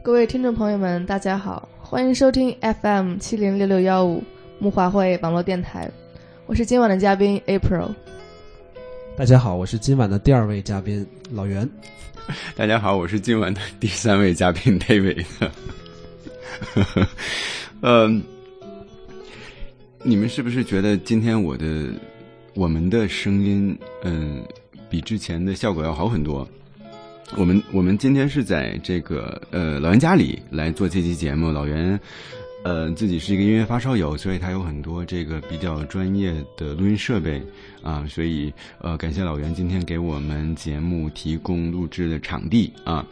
各位听众朋友们，大家好，欢迎收听 FM 七零六六幺五木华会网络电台，我是今晚的嘉宾 April。大家好，我是今晚的第二位嘉宾老袁。大家好，我是今晚的第三位嘉宾 David。嗯，你们是不是觉得今天我的我们的声音，嗯，比之前的效果要好很多？我们我们今天是在这个呃老袁家里来做这期节目。老袁呃自己是一个音乐发烧友，所以他有很多这个比较专业的录音设备啊，所以呃感谢老袁今天给我们节目提供录制的场地啊。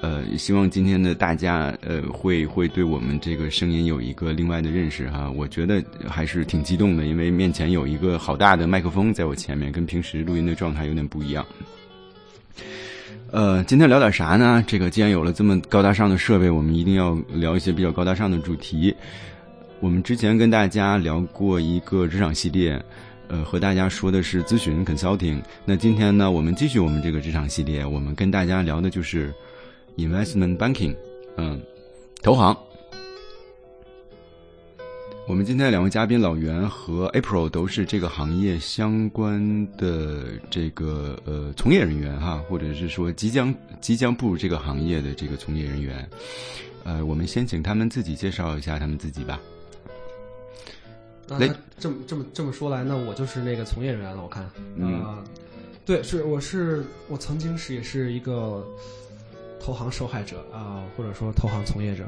呃，希望今天的大家呃会会对我们这个声音有一个另外的认识哈。我觉得还是挺激动的，因为面前有一个好大的麦克风在我前面，跟平时录音的状态有点不一样。呃，今天聊点啥呢？这个既然有了这么高大上的设备，我们一定要聊一些比较高大上的主题。我们之前跟大家聊过一个职场系列，呃，和大家说的是咨询 consulting。那今天呢，我们继续我们这个职场系列，我们跟大家聊的就是。Investment banking，嗯，投行。我们今天两位嘉宾老袁和 April 都是这个行业相关的这个呃从业人员哈，或者是说即将即将步入这个行业的这个从业人员。呃，我们先请他们自己介绍一下他们自己吧。那这么这么这么说来，那我就是那个从业人员了。我看，嗯，对，是我是我曾经是也是一个。投行受害者啊，或者说投行从业者，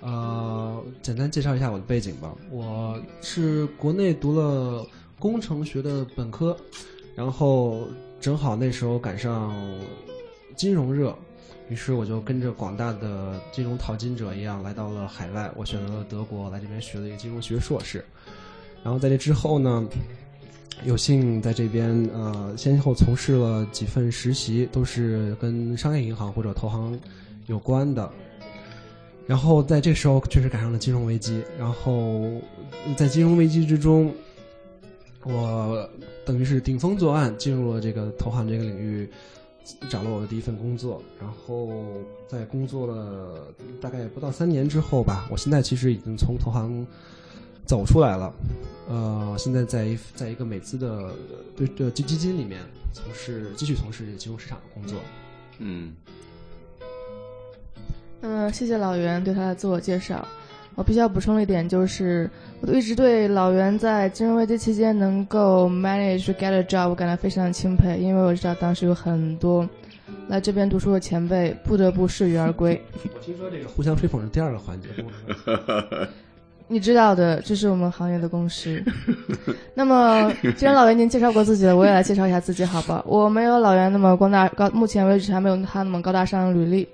呃，简单介绍一下我的背景吧。我是国内读了工程学的本科，然后正好那时候赶上金融热，于是我就跟着广大的金融淘金者一样来到了海外。我选择了德国来这边学了一个金融学硕士，然后在这之后呢。有幸在这边呃，先后从事了几份实习，都是跟商业银行或者投行有关的。然后在这时候确实赶上了金融危机，然后在金融危机之中，我等于是顶风作案，进入了这个投行这个领域，找了我的第一份工作。然后在工作了大概不到三年之后吧，我现在其实已经从投行。走出来了，呃，现在在一在一个美资的对的基基金里面从事继续从事金融市场的工作。嗯，嗯，谢谢老袁对他的自我介绍。我必须要补充一点，就是我一直对老袁在金融危机期间能够 manage get a job 我感到非常的钦佩，因为我知道当时有很多来这边读书的前辈不得不适于而归。我听说这个互相吹捧是第二个环节。你知道的，这是我们行业的共识。那么，既然老袁您介绍过自己了，我也来介绍一下自己，好吧？我没有老袁那么光大高，目前为止还没有他那么高大上的履历。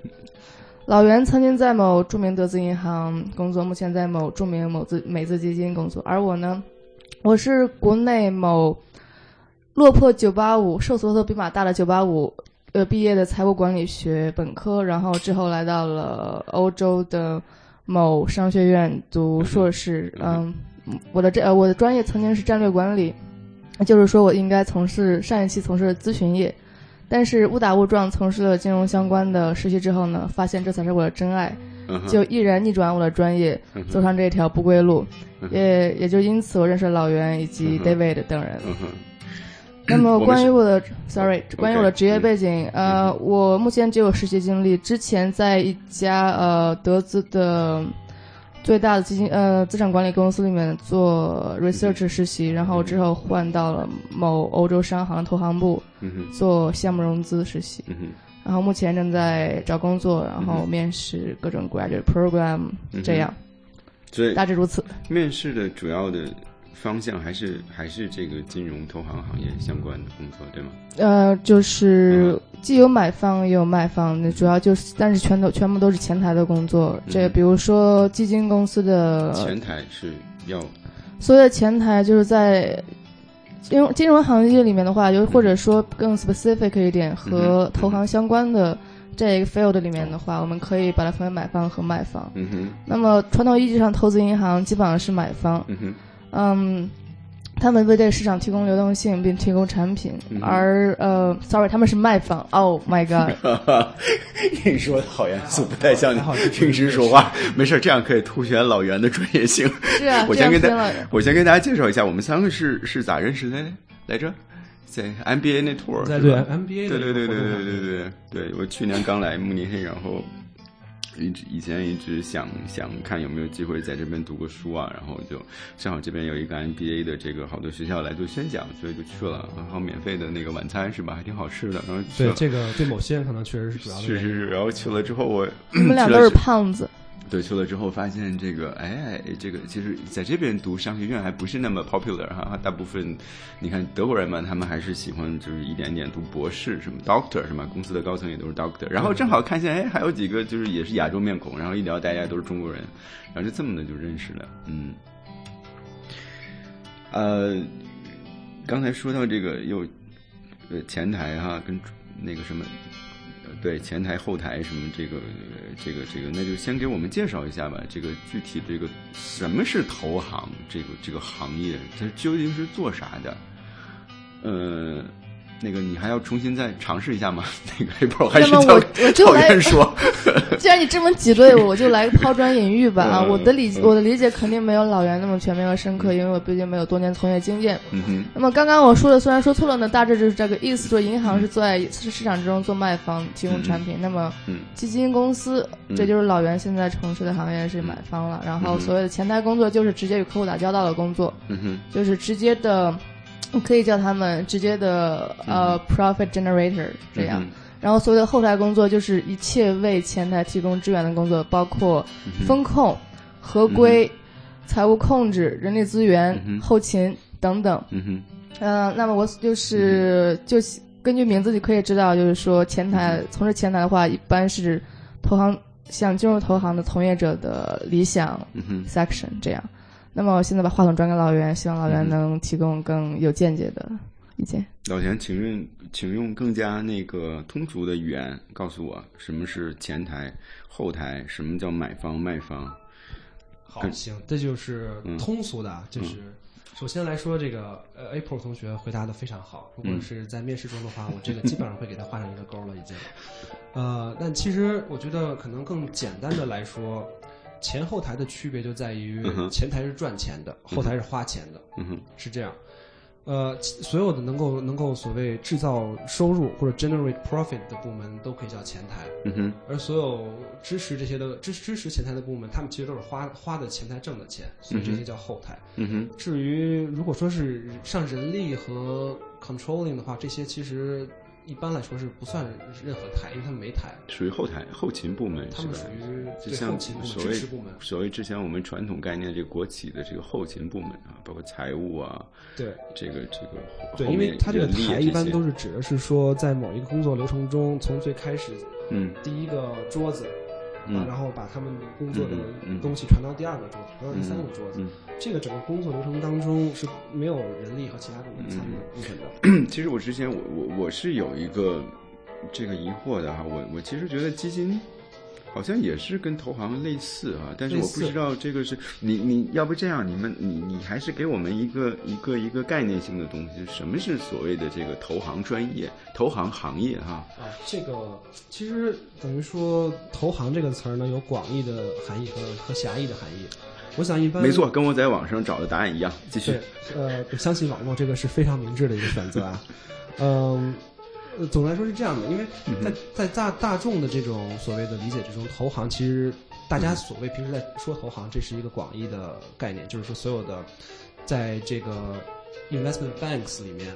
老袁曾经在某著名德资银行工作，目前在某著名某资美资基金工作。而我呢，我是国内某落魄九八五、瘦死的比马大的九八五呃毕业的财务管理学本科，然后之后来到了欧洲的。某商学院读硕士，嗯，我的这呃我的专业曾经是战略管理，就是说我应该从事上一期从事咨询业，但是误打误撞从事了金融相关的实习之后呢，发现这才是我的真爱，就毅然逆转我的专业，走上这条不归路，也也就因此我认识了老袁以及 David 等人。那么关于我的，sorry，关于我的职业背景，呃，我目前只有实习经历。之前在一家呃德资的最大的基金呃资产管理公司里面做 research 实习，然后之后换到了某欧洲商行投行部做项目融资实习，然后目前正在找工作，然后面试各种 graduate program，这样，所以大致如此。面试的主要的。方向还是还是这个金融投行行业相关的工作，对吗？呃，就是既有买方也有卖方，那主要就是，但是全都全部都是前台的工作。这比如说基金公司的前台是要所谓的前台，就是在金融金融行业里面的话，就或者说更 specific 一点，和投行相关的这个 field 里面的话，我们可以把它分为买方和卖方。嗯哼。那么传统意义上，投资银行基本上是买方。嗯哼。嗯，他们为这个市场提供流动性，并提供产品。而呃，sorry，他们是卖方。Oh my god！你说的好严肃，不太像你平时说话。没事，这样可以凸显老袁的专业性。是啊，我先跟大我先跟大家介绍一下，我们三个是是咋认识的来着？在 MBA 那 tour，对 MBA，对对对对对对对对对，我去年刚来慕尼黑，然后。一直以前一直想想看有没有机会在这边读个书啊，然后就正好这边有一个 MBA 的这个好多学校来做宣讲，所以就去了，然后免费的那个晚餐是吧，还挺好吃的。然后对这个对某些人可能确实是主要的，确实是。然后去了之后我我们俩都是胖子。对，去了之后发现这个，哎，这个其实在这边读商学院还不是那么 popular 哈，大部分你看德国人嘛，他们还是喜欢就是一点点读博士，什么 doctor 什么，公司的高层也都是 doctor。然后正好看见，哎，还有几个就是也是亚洲面孔，然后一聊大家都是中国人，然后就这么的就认识了，嗯。呃，刚才说到这个又呃前台哈，跟那个什么。对前台后台什么这个这个这个，那就先给我们介绍一下吧。这个具体这个什么是投行这个这个行业，它究竟是做啥的？呃。那个你还要重新再尝试一下吗？那个黑豹还是叫讨厌说。既然你这么挤兑我，我就来 抛砖引玉吧啊！我的理我的理解肯定没有老袁那么全面和深刻，因为我毕竟没有多年从业经验。嗯哼。那么刚刚我说的虽然说错了呢，大致就是这个意思：说银行是在市场之中做卖方，提供产品；那么基金公司，这就是老袁现在从事的行业是买方了。然后所谓的前台工作，就是直接与客户打交道的工作，嗯哼，就是直接的。可以叫他们直接的呃 profit generator 这样，然后所有的后台工作就是一切为前台提供支援的工作，包括风控、合规、财务控制、人力资源、后勤等等。嗯哼，嗯，那么我就是就根据名字你可以知道，就是说前台从事前台的话，一般是投行想进入投行的从业者的理想 section 这样。那么我现在把话筒转给老袁，希望老袁能提供更有见解的意见。老袁，请用请用更加那个通俗的语言告诉我，什么是前台、后台，什么叫买方、卖方？好，行，这就是通俗的，就是首先来说，这个呃，April 同学回答的非常好。如果是在面试中的话，我这个基本上会给他画上一个勾了，已经。呃，但其实我觉得可能更简单的来说。前后台的区别就在于，前台是赚钱的，后台是花钱的，是这样。呃，所有的能够能够所谓制造收入或者 generate profit 的部门都可以叫前台，而所有支持这些的支支持前台的部门，他们其实都是花花的前台挣的钱，所以这些叫后台。嗯哼至于如果说是上人力和 controlling 的话，这些其实。一般来说是不算任何台，因为他们没台，属于后台后勤部门。他们属于就像所谓。所谓之前我们传统概念这个国企的这个后勤部门啊，包括财务啊，对这个这个对，因为他这个台一般都是指的是说，在某一个工作流程中，从最开始嗯第一个桌子。啊，然后把他们工作的东西传到第二个桌子，传到第三个桌子。这个整个工作流程当中是没有人力和其他部门参与部分的。其实我之前我我我是有一个这个疑惑的哈，我我其实觉得基金。好像也是跟投行类似啊，但是我不知道这个是你你要不这样，你们你你还是给我们一个一个一个概念性的东西，什么是所谓的这个投行专业、投行行业哈？啊，这个其实等于说投行这个词儿呢，有广义的含义和和狭义的含义。我想一般没错，跟我在网上找的答案一样。继续，呃，相信网络这个是非常明智的一个选择啊，嗯。呃，总的来说是这样的，因为在在大大众的这种所谓的理解之中，投行其实大家所谓平时在说投行，这是一个广义的概念，就是说所有的在这个 investment banks 里面，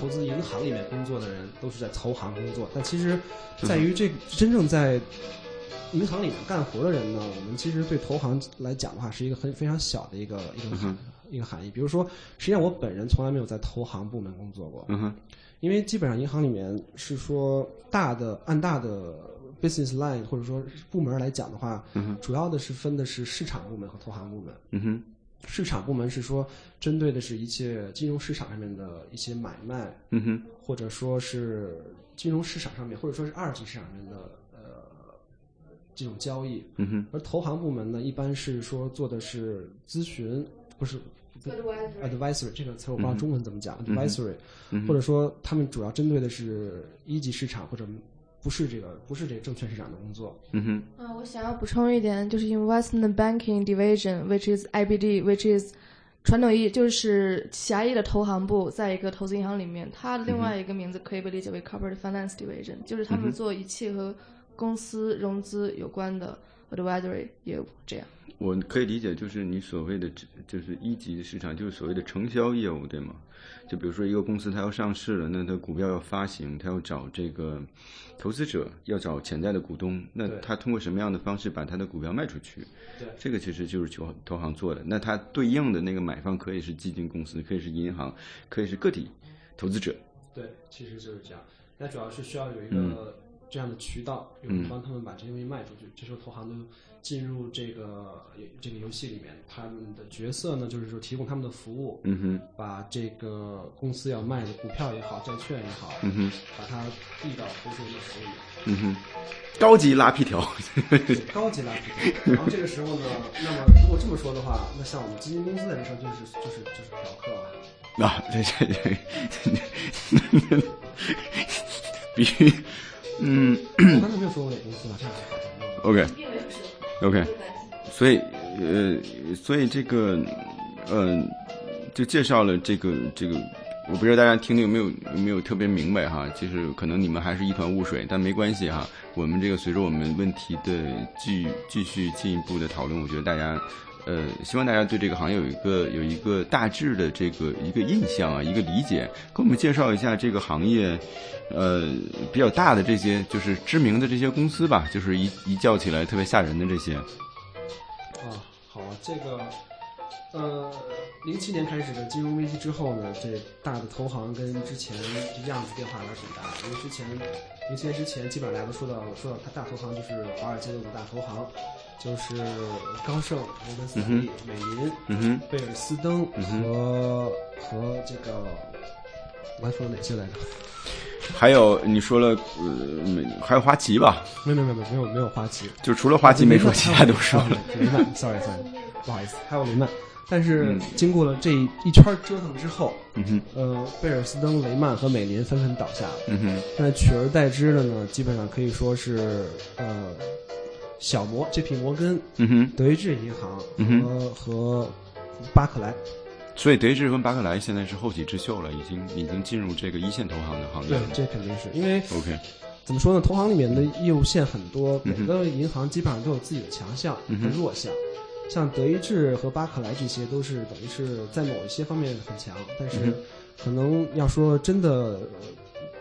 投资银行里面工作的人都是在投行工作。但其实在于这真正在银行里面干活的人呢，我们其实对投行来讲的话，是一个很非常小的一个一个含一个含义。比如说，实际上我本人从来没有在投行部门工作过。嗯哼。因为基本上银行里面是说大的按大的 business line 或者说部门来讲的话，主要的是分的是市场部门和投行部门。嗯哼，市场部门是说针对的是一切金融市场上面的一些买卖，嗯哼，或者说是金融市场上面或者说是二级市场上面的呃这种交易。嗯哼，而投行部门呢，一般是说做的是咨询，不是。advisory 这个词我不知道中文怎么讲，advisory，或者说他们主要针对的是一级市场或者不是这个不是这个证券市场的工作。嗯哼。啊，我想要补充一点，就是 investment banking division，which is IBD，which is 传统意义就是狭义的投行部，在一个投资银行里面，它的另外一个名字可以被理解为 corporate finance division，就是他们做一切和公司融资有关的 advisory 业务，这样。我可以理解，就是你所谓的，就是一级市场，就是所谓的承销业务，对吗？就比如说一个公司它要上市了，那它股票要发行，它要找这个投资者，要找潜在的股东，那它通过什么样的方式把它的股票卖出去？对，这个其实就是投投行做的。那它对应的那个买方可以是基金公司，可以是银行，可以是个体投资者。对，其实就是这样。那主要是需要有一个这样的渠道，有人帮他们把这些东西卖出去。这时候投行就。进入这个这个游戏里面，他们的角色呢，就是说提供他们的服务，嗯哼，把这个公司要卖的股票也好，债券也好，嗯哼，把它递到投资人的手里，嗯哼，高级拉皮条，高级拉皮条。然后这个时候呢，那么如果这么说的话，那像我们基金公司的人生就是就是就是嫖客了。啊，对对对，必须，嗯，刚才没有说过哪公司吧？这样 OK。OK，所以呃，所以这个嗯，就介绍了这个这个，我不知道大家听的有没有有没有特别明白哈？就是可能你们还是一团雾水，但没关系哈。我们这个随着我们问题的继继续进一步的讨论，我觉得大家呃，希望大家对这个行业有一个有一个大致的这个一个印象啊，一个理解。给我们介绍一下这个行业。呃，比较大的这些就是知名的这些公司吧，就是一一叫起来特别吓人的这些。啊，好，这个，呃，零七年开始的金融危机之后呢，这大的投行跟之前这样子变化还是挺大的。因为之前零七年之前，基本上大家都说到说到它大投行就是华尔街的五大投行，就是高盛、摩根斯坦利、美林、贝尔斯登和和这个，我还说了哪些来着？还有你说了，呃，还有花旗吧？没有没有没有没有没有花旗，就除了花旗没说，其他都说了。雷曼，sorry sorry，不好意思，还有雷曼。但是经过了这一圈折腾之后，嗯哼，呃，贝尔斯登、雷曼和美林纷纷倒下了。嗯哼，那取而代之的呢，基本上可以说是呃，小摩、J P 摩根、嗯哼，德意志银行和和巴克莱。所以德意志跟巴克莱现在是后起之秀了，已经已经进入这个一线投行的行业。对，这肯定是因为 OK，怎么说呢？投行里面的业务线很多，每个银行基本上都有自己的强项和弱项。像德意志和巴克莱这些都是等于是在某一些方面很强，但是可能要说真的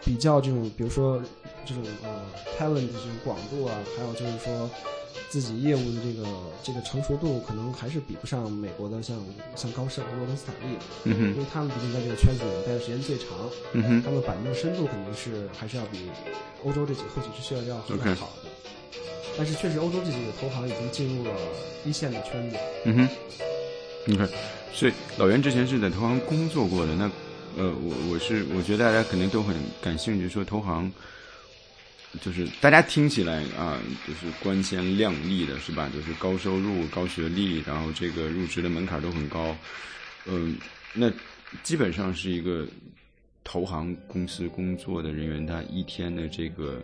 比较这种，比如说这种呃 talent 这种广度啊，还有就是说。自己业务的这个这个成熟度，可能还是比不上美国的像像高盛和、摩根斯坦利，因为他们毕竟在这个圈子里待的时间最长，嗯他们板凳深度肯定是还是要比欧洲这几个后起之秀要要更好的。但是确实，欧洲这几个投行已经进入了一线的圈子。嗯哼，你看，所以老袁之前是在投行工作过的，那呃，我我是我觉得大家肯定都很感兴趣，说投行。就是大家听起来啊，就是光鲜亮丽的，是吧？就是高收入、高学历，然后这个入职的门槛都很高。嗯，那基本上是一个投行公司工作的人员，他一天的这个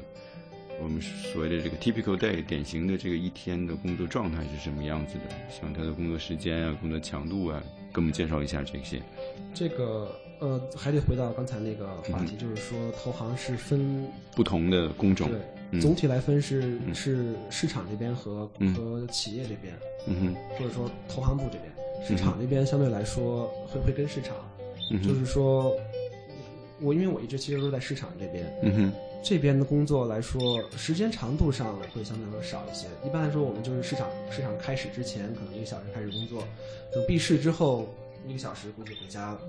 我们所谓的这个 typical day 典型的这个一天的工作状态是什么样子的？像他的工作时间啊、工作强度啊，给我们介绍一下这些。这个。呃，还得回到刚才那个话题，就是说投行是分不同的工种，对，总体来分是是市场这边和和企业这边，嗯哼，或者说投行部这边，市场这边相对来说会会跟市场，就是说，我因为我一直其实都在市场这边，嗯哼，这边的工作来说，时间长度上会相对来说少一些。一般来说，我们就是市场市场开始之前，可能一个小时开始工作，等闭市之后一个小时估计回家了。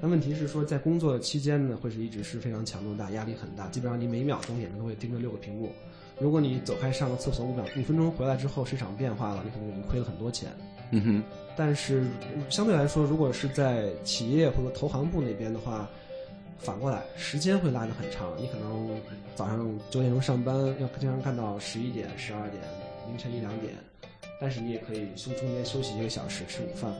但问题是说，在工作期间呢，会是一直是非常强度大、压力很大，基本上你每秒钟眼睛都会盯着六个屏幕。如果你走开上个厕所五秒五分钟回来之后，市场变化了，你可能已经亏了很多钱。嗯哼。但是相对来说，如果是在企业或者投行部那边的话，反过来时间会拉得很长。你可能早上九点钟上班，要经常干到十一点、十二点、凌晨一两点，但是你也可以休中间休息一个小时吃午饭。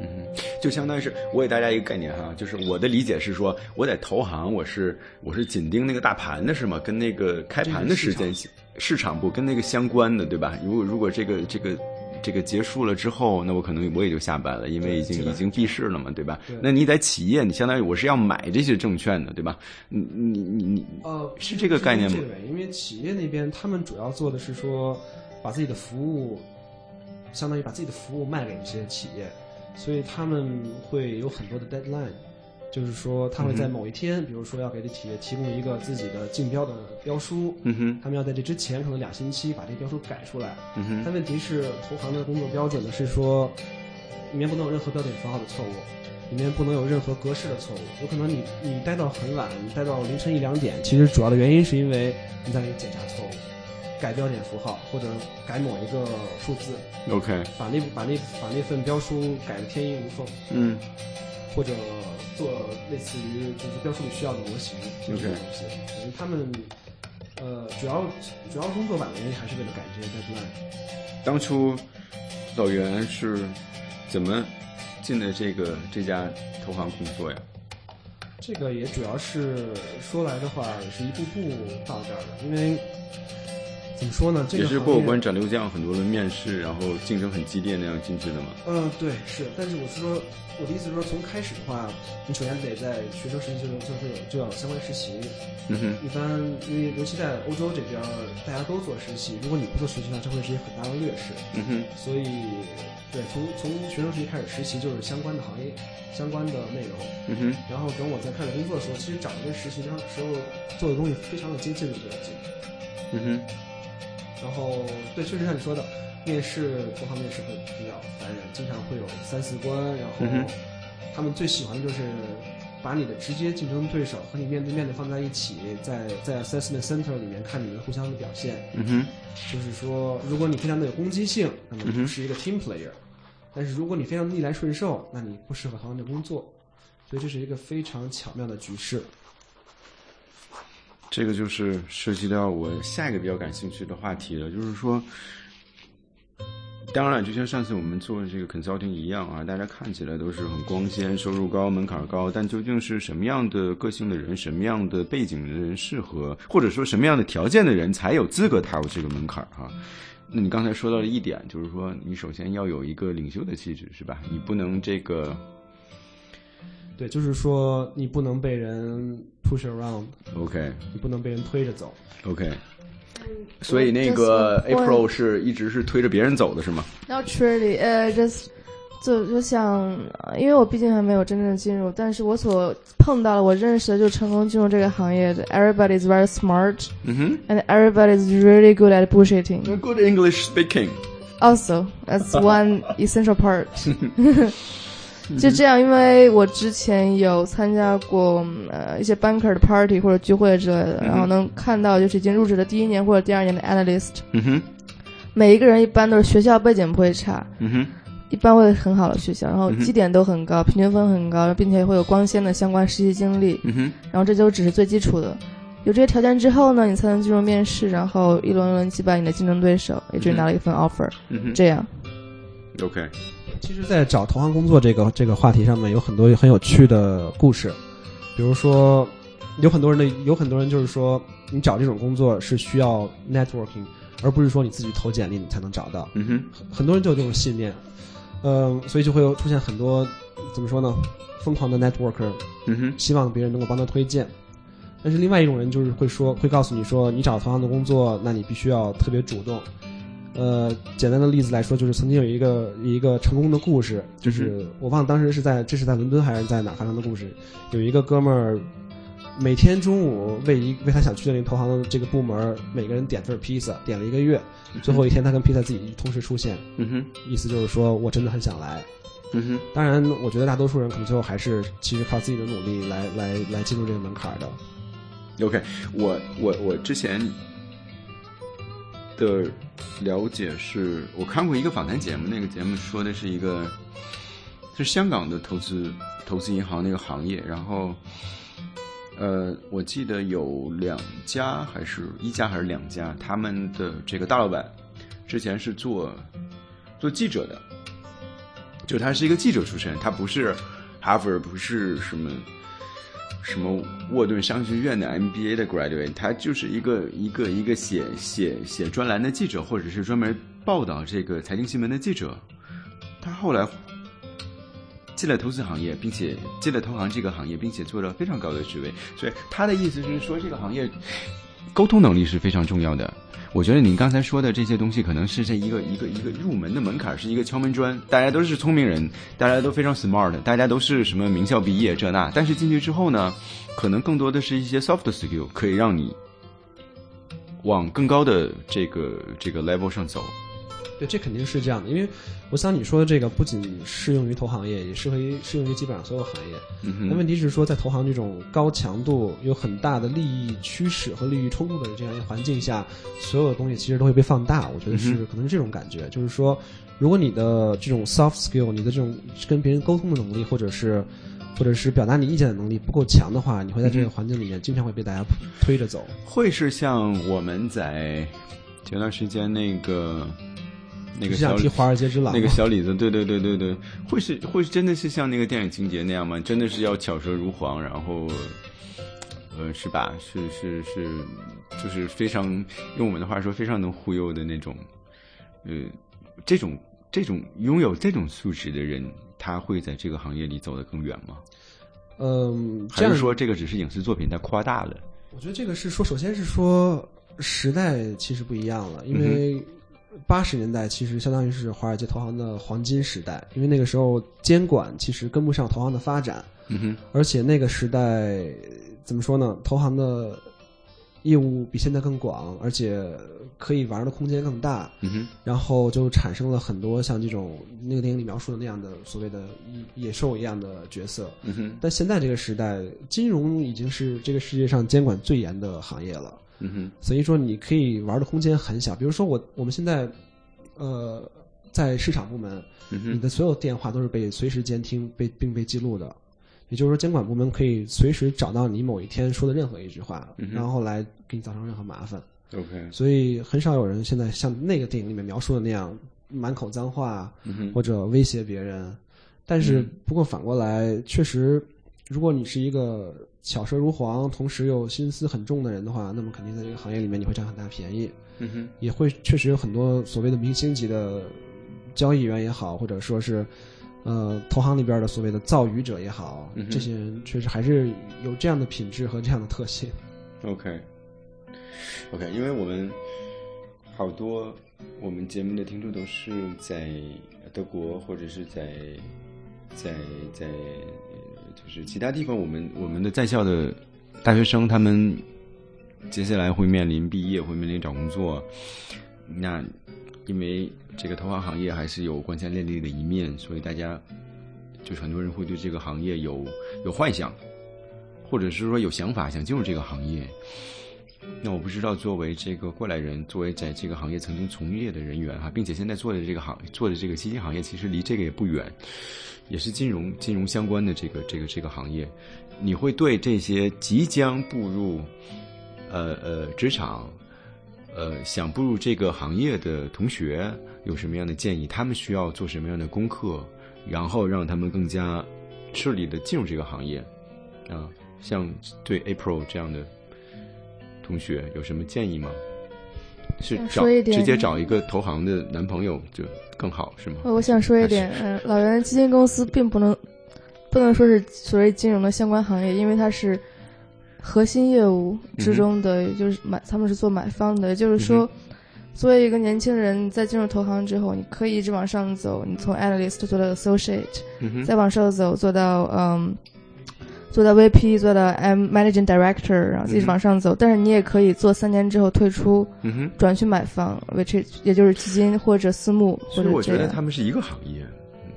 嗯，就相当于是我给大家一个概念哈，就是我的理解是说，我在投行，我是我是紧盯那个大盘的是吗？跟那个开盘的时间市场部跟那个相关的对吧？如果如果这个这个。这个结束了之后，那我可能我也就下班了，因为已经已经闭市了嘛，对吧？那你在企业，你相当于我是要买这些证券的，对吧？你你你你呃，是这个概念吗？因为企业那边他们主要做的是说，把自己的服务，相当于把自己的服务卖给一些企业，所以他们会有很多的 deadline。就是说，他会在某一天，比如说要给这企业提供一个自己的竞标的标书，嗯哼，他们要在这之前可能两星期把这标书改出来，嗯哼。但问题是，投行的工作标准呢是说，里面不能有任何标点符号的错误，里面不能有任何格式的错误。有可能你你待到很晚，你待到凌晨一两点，其实主要的原因是因为你在检查错误，改标点符号或者改某一个数字，OK，把那把那把那份标书改的天衣无缝，嗯，或者。做类似于就是标书里需要的模型这些东西，可能他们呃主要主要工作吧的原因还是为了改这些 deadline。当初老袁是怎么进的这个这家投行工作呀？这个也主要是说来的话，也是一步步到这儿的，因为。怎么说呢？这也是过关斩六将，很多的面试，然后竞争很激烈那样进去的嘛。嗯，对，是。但是我是说，我的意思是说，从开始的话，你首先得在学生实习就就会有就要相关实习。嗯哼。一般因为尤其在欧洲这边，大家都做实习，如果你不做实习的话，这会是一个很大的劣势。嗯哼。所以，对，从从学生实习开始实习就是相关的行业、相关的内容。嗯哼。然后等我在开始工作的时候，其实找一个实习的时候做的东西非常的接近的比较精。嗯哼。然后，对，确实像你说的，面试投行面是会比较烦人，经常会有三四关。然后，他们最喜欢的就是把你的直接竞争对手和你面对面的放在一起，在在 assessment center 里面看你们互相的表现。嗯哼，就是说，如果你非常的有攻击性，那么你是一个 team player；但是如果你非常逆来顺受，那你不适合投行的工作。所以这是一个非常巧妙的局势。这个就是涉及到我下一个比较感兴趣的话题了，就是说，当然，就像上次我们做这个 consulting 一样啊，大家看起来都是很光鲜，收入高，门槛高，但究竟是什么样的个性的人，什么样的背景的人适合，或者说什么样的条件的人才有资格踏入这个门槛儿哈？那你刚才说到了一点，就是说，你首先要有一个领袖的气质，是吧？你不能这个。对，就是说你不能被人 push around，OK，你不能被人推着走，OK。所以那个 April 是一直是推着别人走的是吗？Not really，呃，just 就就想，因为我毕竟还没有真正的进入，但是我所碰到的、我认识的就成功进入这个行业的，everybody is very smart，嗯哼，and everybody is really good at bullshitting。Good English speaking。Also, that's one essential part. 就这样，因为我之前有参加过呃一些 banker 的 party 或者聚会之类的，然后能看到就是已经入职的第一年或者第二年的 analyst，嗯哼，每一个人一般都是学校背景不会差，嗯哼，一般会很好的学校，然后绩点都很高，平均分很高，并且会有光鲜的相关实习经历，嗯哼，然后这就只是最基础的，有这些条件之后呢，你才能进入面试，然后一轮一轮击败你的竞争对手，也终于拿了一份 offer，嗯哼，这样，OK。其实，在找投行工作这个这个话题上面，有很多很有趣的故事。比如说，有很多人的有很多人就是说，你找这种工作是需要 networking，而不是说你自己投简历你才能找到。嗯哼，很多人就有这种信念，嗯，所以就会有出现很多怎么说呢，疯狂的 networker，嗯哼，希望别人能够帮他推荐。但是另外一种人就是会说，会告诉你说，你找投行的工作，那你必须要特别主动。呃，简单的例子来说，就是曾经有一个一个成功的故事，就是我忘了当时是在这是在伦敦还是在哪发生的故事。有一个哥们儿，每天中午为一为他想去的那个投行的这个部门，每个人点份披萨，点了一个月，最后一天他跟披萨自己同时出现。嗯哼，意思就是说我真的很想来。嗯哼，当然，我觉得大多数人可能最后还是其实靠自己的努力来来来进入这个门槛的。OK，我我我之前。的了解是我看过一个访谈节目，那个节目说的是一个是香港的投资投资银行那个行业，然后呃，我记得有两家还是一家还是两家，他们的这个大老板之前是做做记者的，就他是一个记者出身，他不是哈佛，不是什么什么沃顿商学院的 MBA 的 graduate，他就是一个一个一个写写写专栏的记者，或者是专门报道这个财经新闻的记者。他后来进了投资行业，并且进了投行这个行业，并且做了非常高的职位。所以他的意思是说，这个行业沟通能力是非常重要的。我觉得您刚才说的这些东西，可能是这一个一个一个入门的门槛，是一个敲门砖。大家都是聪明人，大家都非常 smart，大家都是什么名校毕业这那。但是进去之后呢，可能更多的是一些 soft skill，可以让你往更高的这个这个 level 上走。对，这肯定是这样的，因为我想你说的这个不仅适用于投行业，也适合于适用于基本上所有行业。嗯那问题是说，在投行这种高强度、有很大的利益驱使和利益冲突的这样一个环境下，所有的东西其实都会被放大。我觉得是可能是这种感觉，就是说，如果你的这种 soft skill，你的这种跟别人沟通的能力，或者是或者是表达你意见的能力不够强的话，你会在这个环境里面经常会被大家推着走。会是像我们在前段时间那个。那个小提华尔街之狼，那个小李子，对对对对对，会是会真的是像那个电影情节那样吗？真的是要巧舌如簧，然后，呃，是吧？是是是，就是非常用我们的话说，非常能忽悠的那种，呃，这种这种拥有这种素质的人，他会在这个行业里走得更远吗？嗯，还是说这个只是影视作品它夸大了？我觉得这个是说，首先是说时代其实不一样了，因为。八十年代其实相当于是华尔街投行的黄金时代，因为那个时候监管其实跟不上投行的发展，嗯哼，而且那个时代怎么说呢？投行的业务比现在更广，而且可以玩的空间更大，嗯哼，然后就产生了很多像这种那个电影里描述的那样的所谓的野兽一样的角色，嗯哼。但现在这个时代，金融已经是这个世界上监管最严的行业了。嗯哼，所以说你可以玩的空间很小。比如说我我们现在，呃，在市场部门，你的所有电话都是被随时监听、被并被记录的。也就是说，监管部门可以随时找到你某一天说的任何一句话，然后来给你造成任何麻烦。OK。所以很少有人现在像那个电影里面描述的那样满口脏话，或者威胁别人。但是不过反过来，确实，如果你是一个。巧舌如簧，同时又心思很重的人的话，那么肯定在这个行业里面你会占很大便宜。嗯哼，也会确实有很多所谓的明星级的交易员也好，或者说是呃投行里边的所谓的造鱼者也好，这些人确实还是有这样的品质和这样的特性。OK，OK，因为我们好多我们节目的听众都是在德国或者是在在在。就是其他地方，我们我们的在校的大学生，他们接下来会面临毕业，会面临找工作。那因为这个投行行业还是有光鲜亮丽的一面，所以大家就是很多人会对这个行业有有幻想，或者是说有想法想进入这个行业。那我不知道，作为这个过来人，作为在这个行业曾经从业的人员哈，并且现在做的这个行做的这个基金行业，其实离这个也不远。也是金融金融相关的这个这个这个行业，你会对这些即将步入呃呃职场，呃想步入这个行业的同学有什么样的建议？他们需要做什么样的功课，然后让他们更加顺利的进入这个行业？啊，像对 April 这样的同学有什么建议吗？是找直接找一个投行的男朋友就。更好是吗？我想说一点，嗯，老袁基金公司并不能不能说是所谓金融的相关行业，因为它是核心业务之中的，也就是买，他们是做买方的。也就是说，作为一个年轻人，在进入投行之后，你可以一直往上走，你从 analyst 做到 associate，再往上走做到嗯。做到 VP，做到 M Managing Director，然后一直往上走。但是你也可以做三年之后退出，嗯转去买房，which 也就是基金或者私募。其实我觉得他们是一个行业。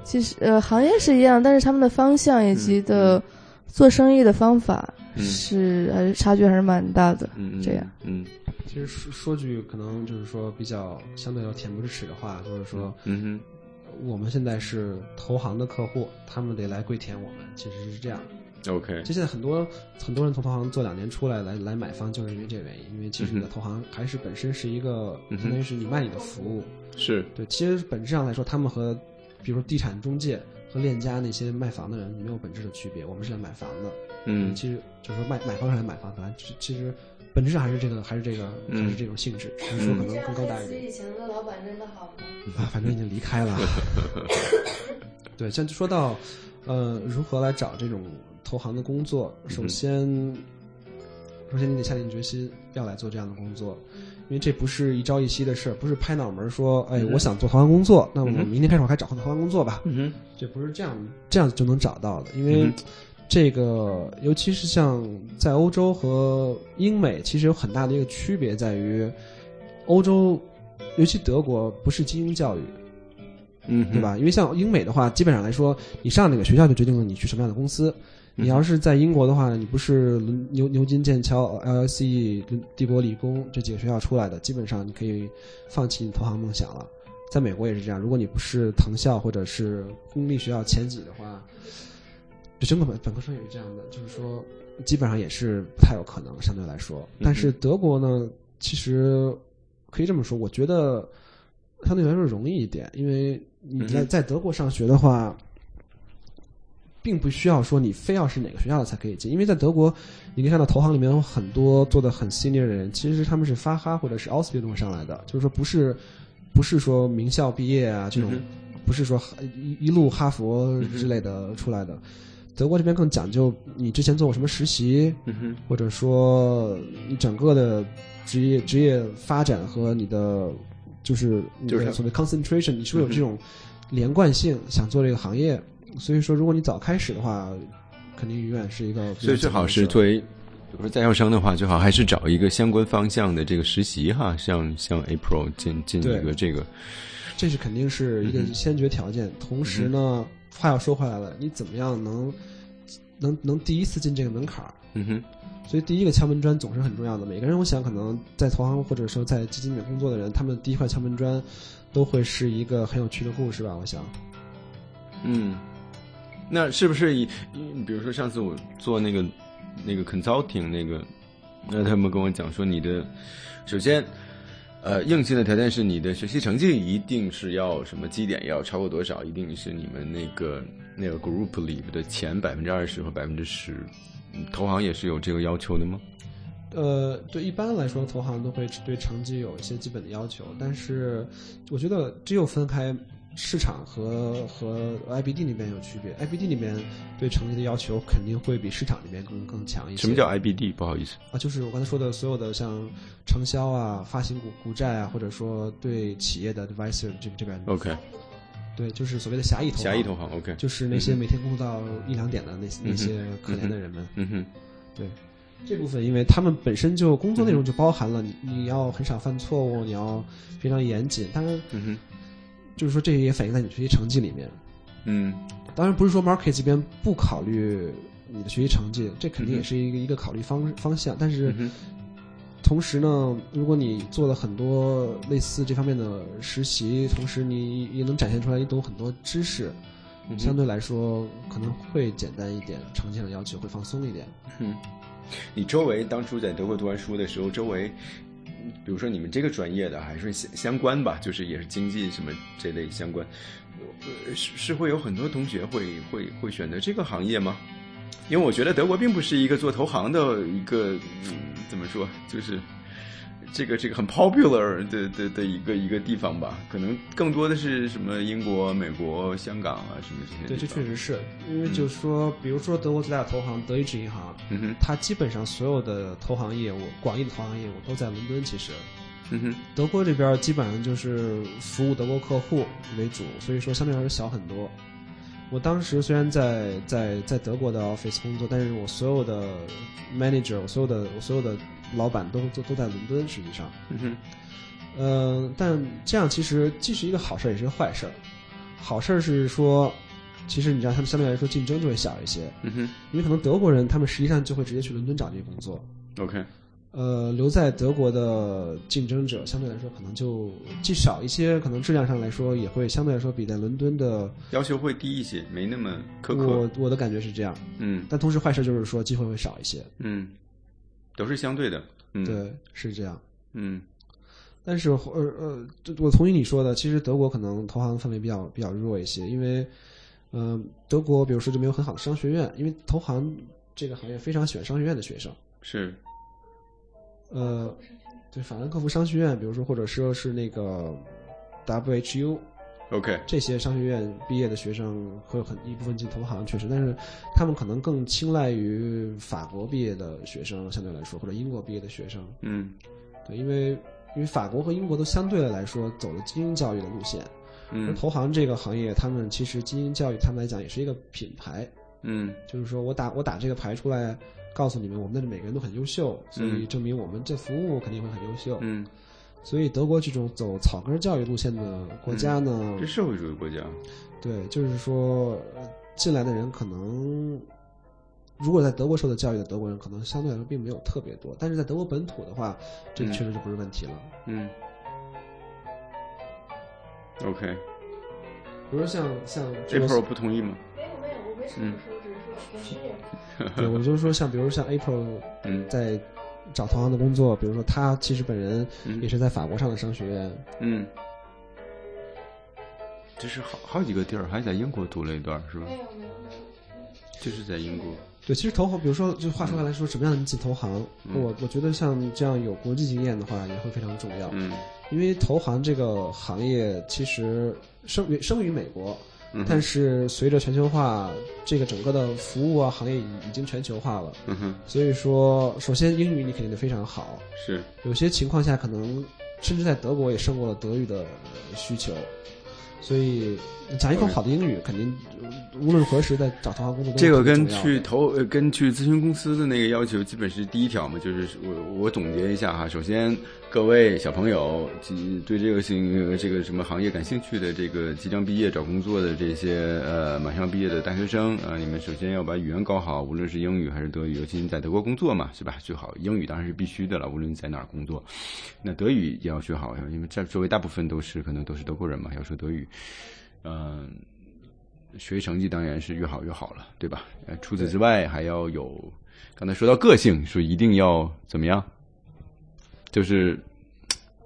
其实呃，行业是一样，但是他们的方向以及的做生意的方法是还是差距还是蛮大的。这样。嗯，其实说说句可能就是说比较相对要恬不知耻的话，就是说，嗯哼，我们现在是投行的客户，他们得来跪舔我们，其实是这样。OK，就现在很多很多人从投行做两年出来来来买方，就是因为这个原因。因为其实你的投行还是本身是一个，相当于是你卖你的服务。是对，其实本质上来说，他们和比如说地产中介和链家那些卖房的人没有本质的区别，我们是来买房的。嗯，其实就是说卖买方是来买房，反正其实本质上还是这个还是这个还是这种性质，只是说可能更高大一点。以前的老板真的好吗？啊，反正已经离开了。对，像说到呃如何来找这种投行的工作，首先首先你得下定决心要来做这样的工作。因为这不是一朝一夕的事儿，不是拍脑门说，哎，我想做投行工作，那我明天开始我开始找投行工作吧。嗯这不是这样这样就能找到的，因为这个尤其是像在欧洲和英美，其实有很大的一个区别在于，欧洲尤其德国不是精英教育，嗯，对吧？因为像英美的话，基本上来说，你上哪个学校就决定了你去什么样的公司。你要是在英国的话，你不是伦牛牛津、剑桥、LSE、帝国理工这几个学校出来的，基本上你可以放弃你投行梦想了。在美国也是这样，如果你不是藤校或者是公立学校前几的话，就整个本本科生也是这样的，就是说基本上也是不太有可能，相对来说。但是德国呢，其实可以这么说，我觉得相对来说容易一点，因为你在在德国上学的话。并不需要说你非要是哪个学校的才可以进，因为在德国，你可以看到投行里面有很多做的很 senior 的人，其实他们是发哈或者是 Ausbildung 上来的，就是说不是不是说名校毕业啊这种，不是说一一路哈佛之类的出来的。德国这边更讲究你之前做过什么实习，或者说你整个的职业职业发展和你的就是就是。所谓 concentration，你是不是有这种连贯性，想做这个行业？所以说，如果你早开始的话，肯定永远是一个。所以最好是作为，比如说在校生的话，最好还是找一个相关方向的这个实习哈，像像 April 进进一个这个，这是肯定是一个先决条件。同时呢，话又说回来了，你怎么样能能能第一次进这个门槛儿？嗯哼。所以第一个敲门砖总是很重要的。每个人，我想可能在投行或者说在基金里面工作的人，他们第一块敲门砖都会是一个很有趣的故事吧？我想。嗯。那是不是以，比如说上次我做那个那个 consulting 那个，那他们跟我讲说，你的首先，呃，硬性的条件是你的学习成绩一定是要什么基点要超过多少，一定是你们那个那个 group 里的前百分之二十和百分之十，投行也是有这个要求的吗？呃，对，一般来说，投行都会对成绩有一些基本的要求，但是我觉得只有分开。市场和和 IBD 里面有区别，IBD 里面对成绩的要求肯定会比市场里面更更强一些。什么叫 IBD？不好意思啊，就是我刚才说的所有的像承销啊、发行股股债啊，或者说对企业的 advisor 这这边。OK。对，就是所谓的狭义投行。狭义投行 OK。就是那些每天工作到一两点的那那些可怜的人们。嗯哼。对，这部分因为他们本身就工作内容就包含了你你要很少犯错误，你要非常严谨。当然。嗯哼。就是说，这也反映在你学习成绩里面。嗯，当然不是说 market 这边不考虑你的学习成绩，这肯定也是一个一个考虑方方向。但是，同时呢，如果你做了很多类似这方面的实习，同时你也能展现出来你懂很多知识，相对来说可能会简单一点，成绩上的要求会放松一点。嗯，你周围当初在德国读完书的时候，周围。比如说你们这个专业的还是相相关吧，就是也是经济什么这类相关，是是会有很多同学会会会选择这个行业吗？因为我觉得德国并不是一个做投行的一个，嗯，怎么说，就是。这个这个很 popular 的的的一个一个地方吧，可能更多的是什么英国、美国、香港啊什么这些。对，这确实是因为就是说，比如说德国最大的投行德意志银行，嗯哼，它基本上所有的投行业务，广义的投行业务都在伦敦。其实，嗯哼，德国这边基本上就是服务德国客户为主，所以说相对来说小很多。我当时虽然在在在德国的 office 工作，但是我所有的 manager，我所有的我所有的。老板都都都在伦敦，实际上，嗯哼，呃，但这样其实既是一个好事，也是个坏事。好事是说，其实你知道，他们相对来说竞争就会小一些，嗯哼，因为可能德国人他们实际上就会直接去伦敦找这些工作。OK，呃，留在德国的竞争者相对来说可能就既少一些，可能质量上来说也会相对来说比在伦敦的要求会低一些，没那么苛刻。我我的感觉是这样，嗯，但同时坏事就是说机会会少一些，嗯。都是相对的，对，是这样，嗯。但是呃呃，我同意你说的，其实德国可能投行氛围比较比较弱一些，因为嗯，德国比如说就没有很好的商学院，因为投行这个行业非常喜欢商学院的学生。是。呃，对，法兰克福商学院，比如说或者说是那个 WHU。OK，这些商学院毕业的学生会有很一部分进投行，确实，但是他们可能更青睐于法国毕业的学生，相对来说，或者英国毕业的学生。嗯，对，因为因为法国和英国都相对的来说走了精英教育的路线，嗯，投行这个行业，他们其实精英教育，他们来讲也是一个品牌。嗯，就是说我打我打这个牌出来，告诉你们，我们的每个人都很优秀，所以证明我们这服务肯定会很优秀。嗯。所以德国这种走草根教育路线的国家呢，是社会主义国家。对，就是说进来的人可能，如果在德国受的教育的德国人，可能相对来说并没有特别多。但是在德国本土的话，这确实就不是问题了。嗯。OK。比如说像像 April 不同意吗？没有没有，我没什么说，只是说我是。对，我就是说，像比如像 April，在。找同行的工作，比如说他其实本人也是在法国上的商学院。嗯，这是好好几个地儿，还在英国读了一段，是吧？没有没有没有，就是在英国。对，其实投行，比如说，就话说回来说，什么样的人进投行？我我觉得像这样有国际经验的话，也会非常重要。嗯，因为投行这个行业其实生于生于美国。但是随着全球化，这个整个的服务啊行业已已经全球化了。嗯哼。所以说，首先英语你肯定得非常好。是。有些情况下，可能甚至在德国也胜过了德语的需求。所以讲一口好的英语，肯定无论何时在找投行工作。这个跟去投跟去咨询公司的那个要求，基本是第一条嘛。就是我我总结一下哈，首先。各位小朋友，对这个兴这个什么行业感兴趣的，这个即将毕业找工作的这些呃马上毕业的大学生啊，你们首先要把语言搞好，无论是英语还是德语，尤其你在德国工作嘛，是吧？最好英语当然是必须的了，无论你在哪儿工作，那德语也要学好，因为这周围大部分都是可能都是德国人嘛，要说德语，嗯，学习成绩当然是越好越好了，对吧？除此之外还要有，刚才说到个性，说一定要怎么样？就是，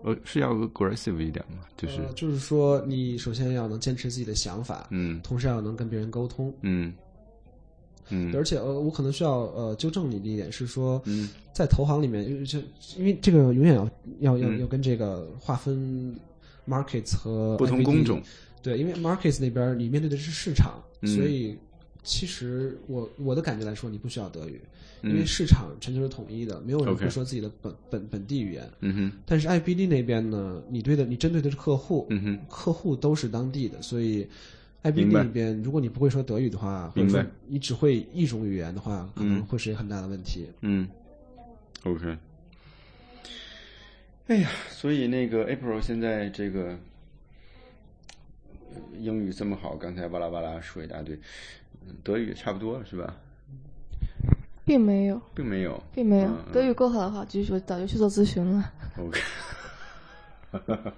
呃，是要 aggressive 一点嘛？就是，就是说，你首先要能坚持自己的想法，嗯，同时要能跟别人沟通，嗯，嗯，而且呃，我可能需要呃纠正你的一点是说，嗯，在投行里面，因为这因为这个永远要要要要跟这个划分 markets 和不同工种，对，因为 markets 那边你面对的是市场，所以其实我我的感觉来说，你不需要德语。因为市场全球是统一的，没有人会说自己的本本本地语言。嗯哼。但是 IBD 那边呢，你对的，你针对的是客户。嗯哼。客户都是当地的，所以 IBD 那边，如果你不会说德语的话，或者说你只会一种语言的话，可能会是一个很大的问题。嗯。OK。哎呀，所以那个 April 现在这个英语这么好，刚才巴拉巴拉说一大堆，德语差不多是吧？并没有，并没有，并没有。德语够好的话，就说早就去做咨询了。OK。哈哈哈。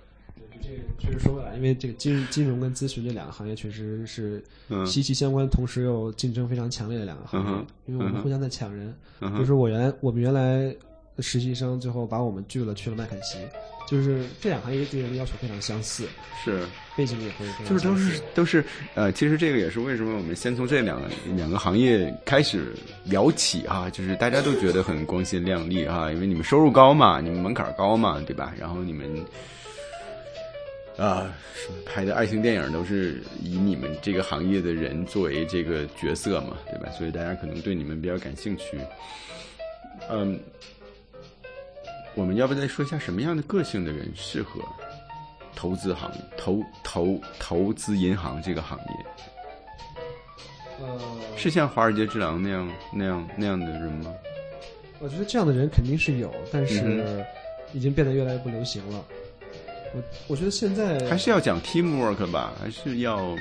这个确实说回来，因为这个金金融跟咨询这两个行业确实是息息相关，同时又竞争非常强烈的两个行业。因为我们互相在抢人。就是我原来我们原来实习生最后把我们拒了，去了麦肯锡。就是这两行业对人的要求非常相似，是背景也会就是都是都是呃，其实这个也是为什么我们先从这两个两个行业开始聊起啊，就是大家都觉得很光鲜亮丽啊，因为你们收入高嘛，你们门槛高嘛，对吧？然后你们啊拍的爱情电影都是以你们这个行业的人作为这个角色嘛，对吧？所以大家可能对你们比较感兴趣，嗯。我们要不再说一下什么样的个性的人适合投资行业、投投投资银行这个行业？呃，是像华尔街之狼那样那样那样的人吗？我觉得这样的人肯定是有，但是已经变得越来越不流行了。我我觉得现在还是要讲 teamwork 吧，还是要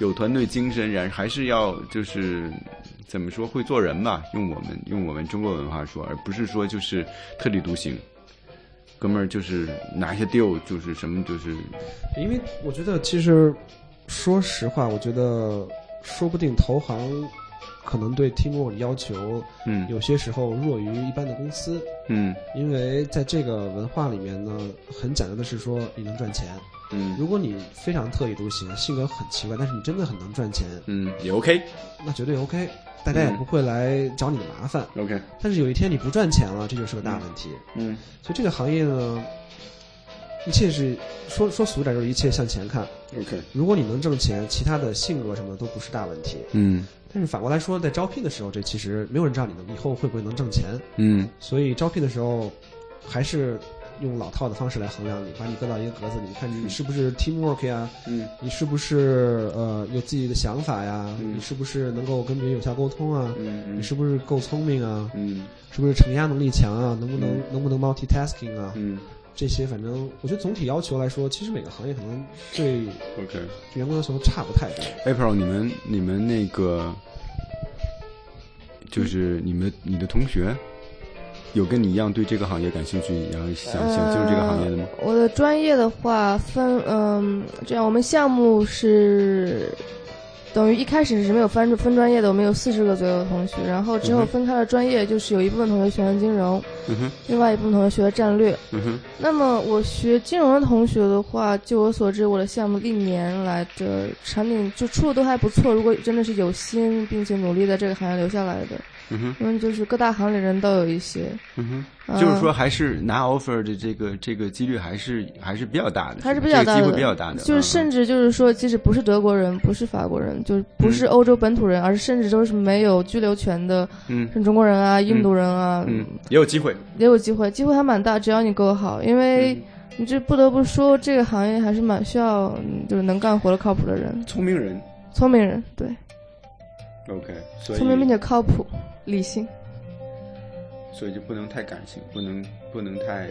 有团队精神，然还是要就是。怎么说会做人吧？用我们用我们中国文化说，而不是说就是特立独行，哥们儿就是拿下 deal 就是什么就是。因为我觉得其实说实话，我觉得说不定投行可能对 teamwork 的要求，嗯，有些时候弱于一般的公司，嗯，因为在这个文化里面呢，很讲究的是说你能赚钱，嗯，如果你非常特立独行，性格很奇怪，但是你真的很能赚钱，嗯，也 OK，那绝对 OK，大家也不会来找你的麻烦，OK。但是有一天你不赚钱了，这就是个大问题，嗯，所以这个行业呢，一切是说说俗点就是一切向前看，OK。如果你能挣钱，其他的性格什么的都不是大问题，嗯。但是反过来说，在招聘的时候，这其实没有人知道你能以后会不会能挣钱。嗯，所以招聘的时候，还是用老套的方式来衡量你，把你搁到一个格子里，看你是不是 teamwork 呀？嗯，你是不是呃有自己的想法呀？嗯，你是不是能够跟别人有效沟通啊？嗯你是不是够聪明啊？嗯，是不是承压能力强啊？能不能能不能 multitasking 啊？嗯，这些反正我觉得总体要求来说，其实每个行业可能对 OK 员工要求都差不太多。April，你们你们那个。就是你们你的同学有跟你一样对这个行业感兴趣，然后想想进入这个行业的吗？我的专业的话分嗯，这样我们项目是等于一开始是没有分分专业的，我们有四十个左右的同学，然后之后分开了专业，就是有一部分同学学了金融，嗯哼，另外一部分同学学了战略，嗯哼。那么我学金融的同学的话，就我所知，我的项目历年来的产品就出的都还不错。如果真的是有心并且努力在这个行业留下来的。嗯哼，因为就是各大行里人都有一些，嗯哼，就是说还是拿 offer 的这个这个几率还是还是比较大的，还是比较大的，机会比较大的。就是甚至就是说，即使不是德国人，不是法国人，就是不是欧洲本土人，而是甚至都是没有居留权的，嗯，像中国人啊、印度人啊，嗯，也有机会，也有机会，机会还蛮大，只要你够好，因为你这不得不说，这个行业还是蛮需要就是能干活的、靠谱的人，聪明人，聪明人，对，OK，聪明并且靠谱、理性。所以就不能太感性，不能不能太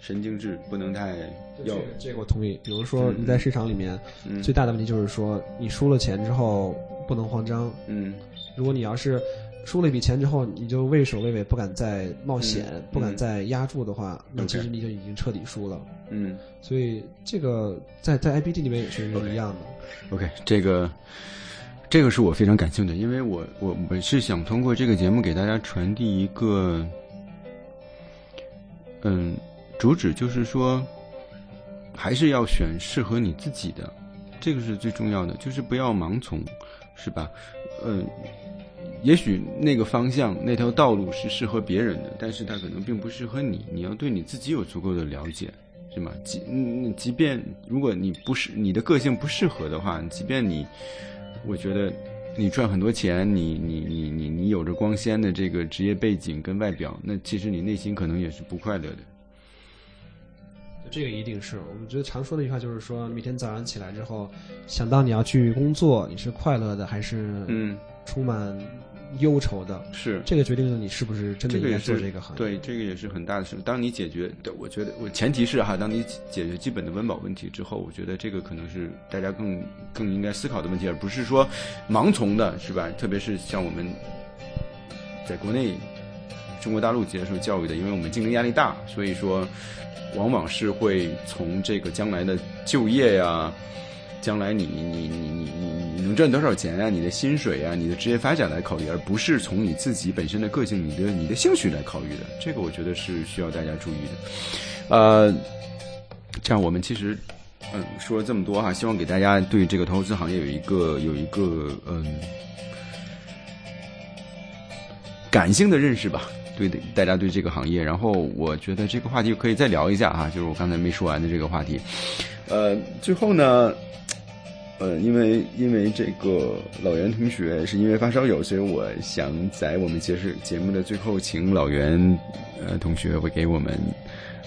神经质，不能太要这个我同意。比如说你在市场里面，嗯、最大的问题就是说你输了钱之后不能慌张。嗯，如果你要是输了一笔钱之后，你就畏首畏尾，不敢再冒险，嗯、不敢再压住的话，那其实你就已经彻底输了。嗯，所以这个在在 IBD 里面也是一样的。OK，这个。这个是我非常感兴趣的，因为我我我是想通过这个节目给大家传递一个，嗯，主旨就是说，还是要选适合你自己的，这个是最重要的，就是不要盲从，是吧？嗯，也许那个方向那条道路是适合别人的，但是它可能并不适合你，你要对你自己有足够的了解，是吗？即嗯，即便如果你不是你的个性不适合的话，即便你。我觉得你赚很多钱，你你你你你有着光鲜的这个职业背景跟外表，那其实你内心可能也是不快乐的。这个一定是我们觉得常说的一句话，就是说每天早上起来之后，想到你要去工作，你是快乐的还是嗯充满忧愁的？是这个决定了你是不是真的应该做这个行业。对，这个也是很大的事。当你解决，我觉得我前提是哈，当你解决基本的温饱问题之后，我觉得这个可能是大家更更应该思考的问题，而不是说盲从的，是吧？特别是像我们在国内中国大陆接受教育的，因为我们竞争压力大，所以说往往是会从这个将来的就业呀。将来你你你你你你能赚多少钱啊？你的薪水啊，你的职业发展来考虑，而不是从你自己本身的个性、你的你的兴趣来考虑的。这个我觉得是需要大家注意的。呃，这样我们其实嗯说了这么多哈，希望给大家对这个投资行业有一个有一个嗯感性的认识吧。对的，大家对这个行业，然后我觉得这个话题可以再聊一下哈，就是我刚才没说完的这个话题。呃，最后呢。呃，因为因为这个老袁同学是因为发烧友，所以我想在我们结束节目的最后，请老袁呃同学会给我们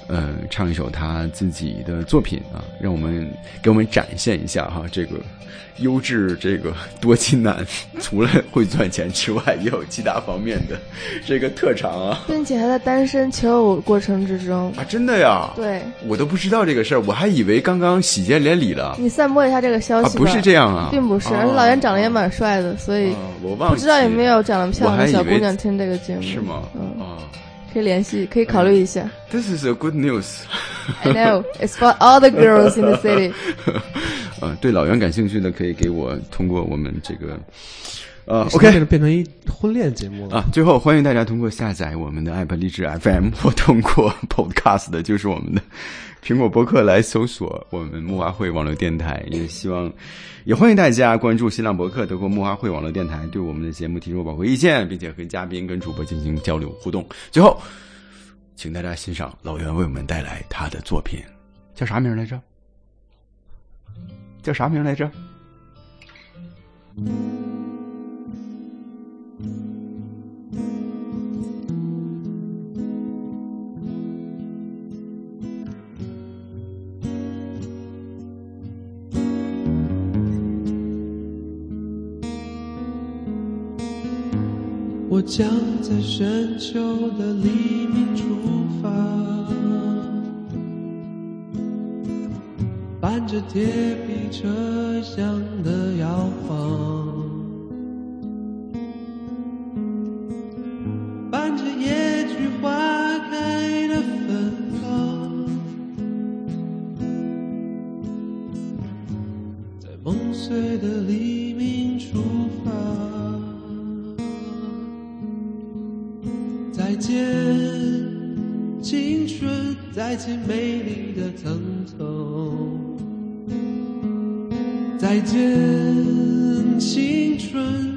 呃唱一首他自己的作品啊，让我们给我们展现一下哈这个优质这个多金男，除了会赚钱之外，也有其他方面的这个特长啊，并且还在单身求偶过程之中啊，真的呀？对，我都不知道这个事儿，我还以为刚刚喜结连理了。你散播一下这个消息吧，不是这样啊，并不是，而且老袁长得也蛮帅的，所以我忘不知道有没有长得漂亮的小姑娘听这个节目，是吗？嗯。啊，可以联系，可以考虑一下。This is a good news. I know it's for all the girls in the city. 呃，对老袁感兴趣的可以给我通过我们这个。呃，OK，变成一婚恋节目了啊！最后欢迎大家通过下载我们的 App 励志 FM 或通过 Podcast 的，就是我们的苹果播客来搜索我们木花会网络电台。也希望，也欢迎大家关注新浪博客，德国木花会网络电台，对我们的节目提出宝贵意见，并且和嘉宾跟主播进行交流互动。最后，请大家欣赏老袁为我们带来他的作品，叫啥名来着？叫啥名来着？将在深秋的黎明出发，伴着铁皮车厢的摇晃，再见，美丽的疼痛；再见，青春，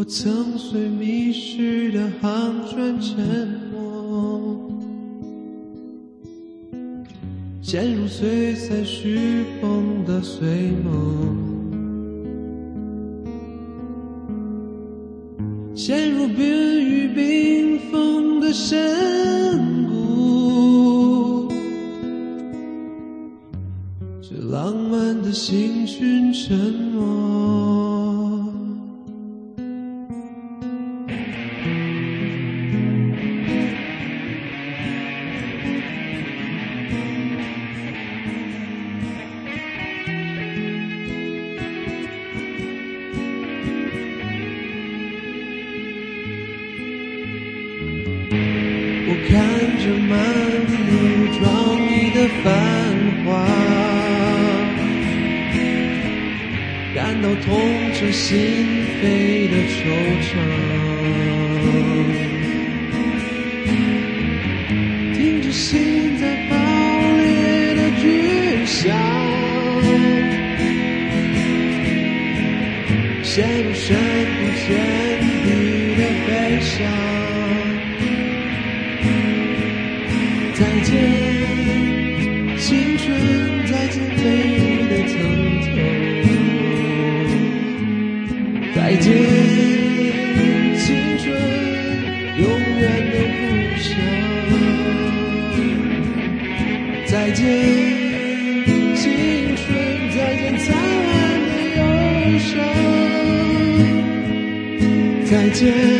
我曾随迷失的航船沉没，陷入碎散虚空的碎梦。再见，青春，再见，美丽的疼痛。再见，青春，永远都不想。再见，青春，再见灿烂的忧伤。再见。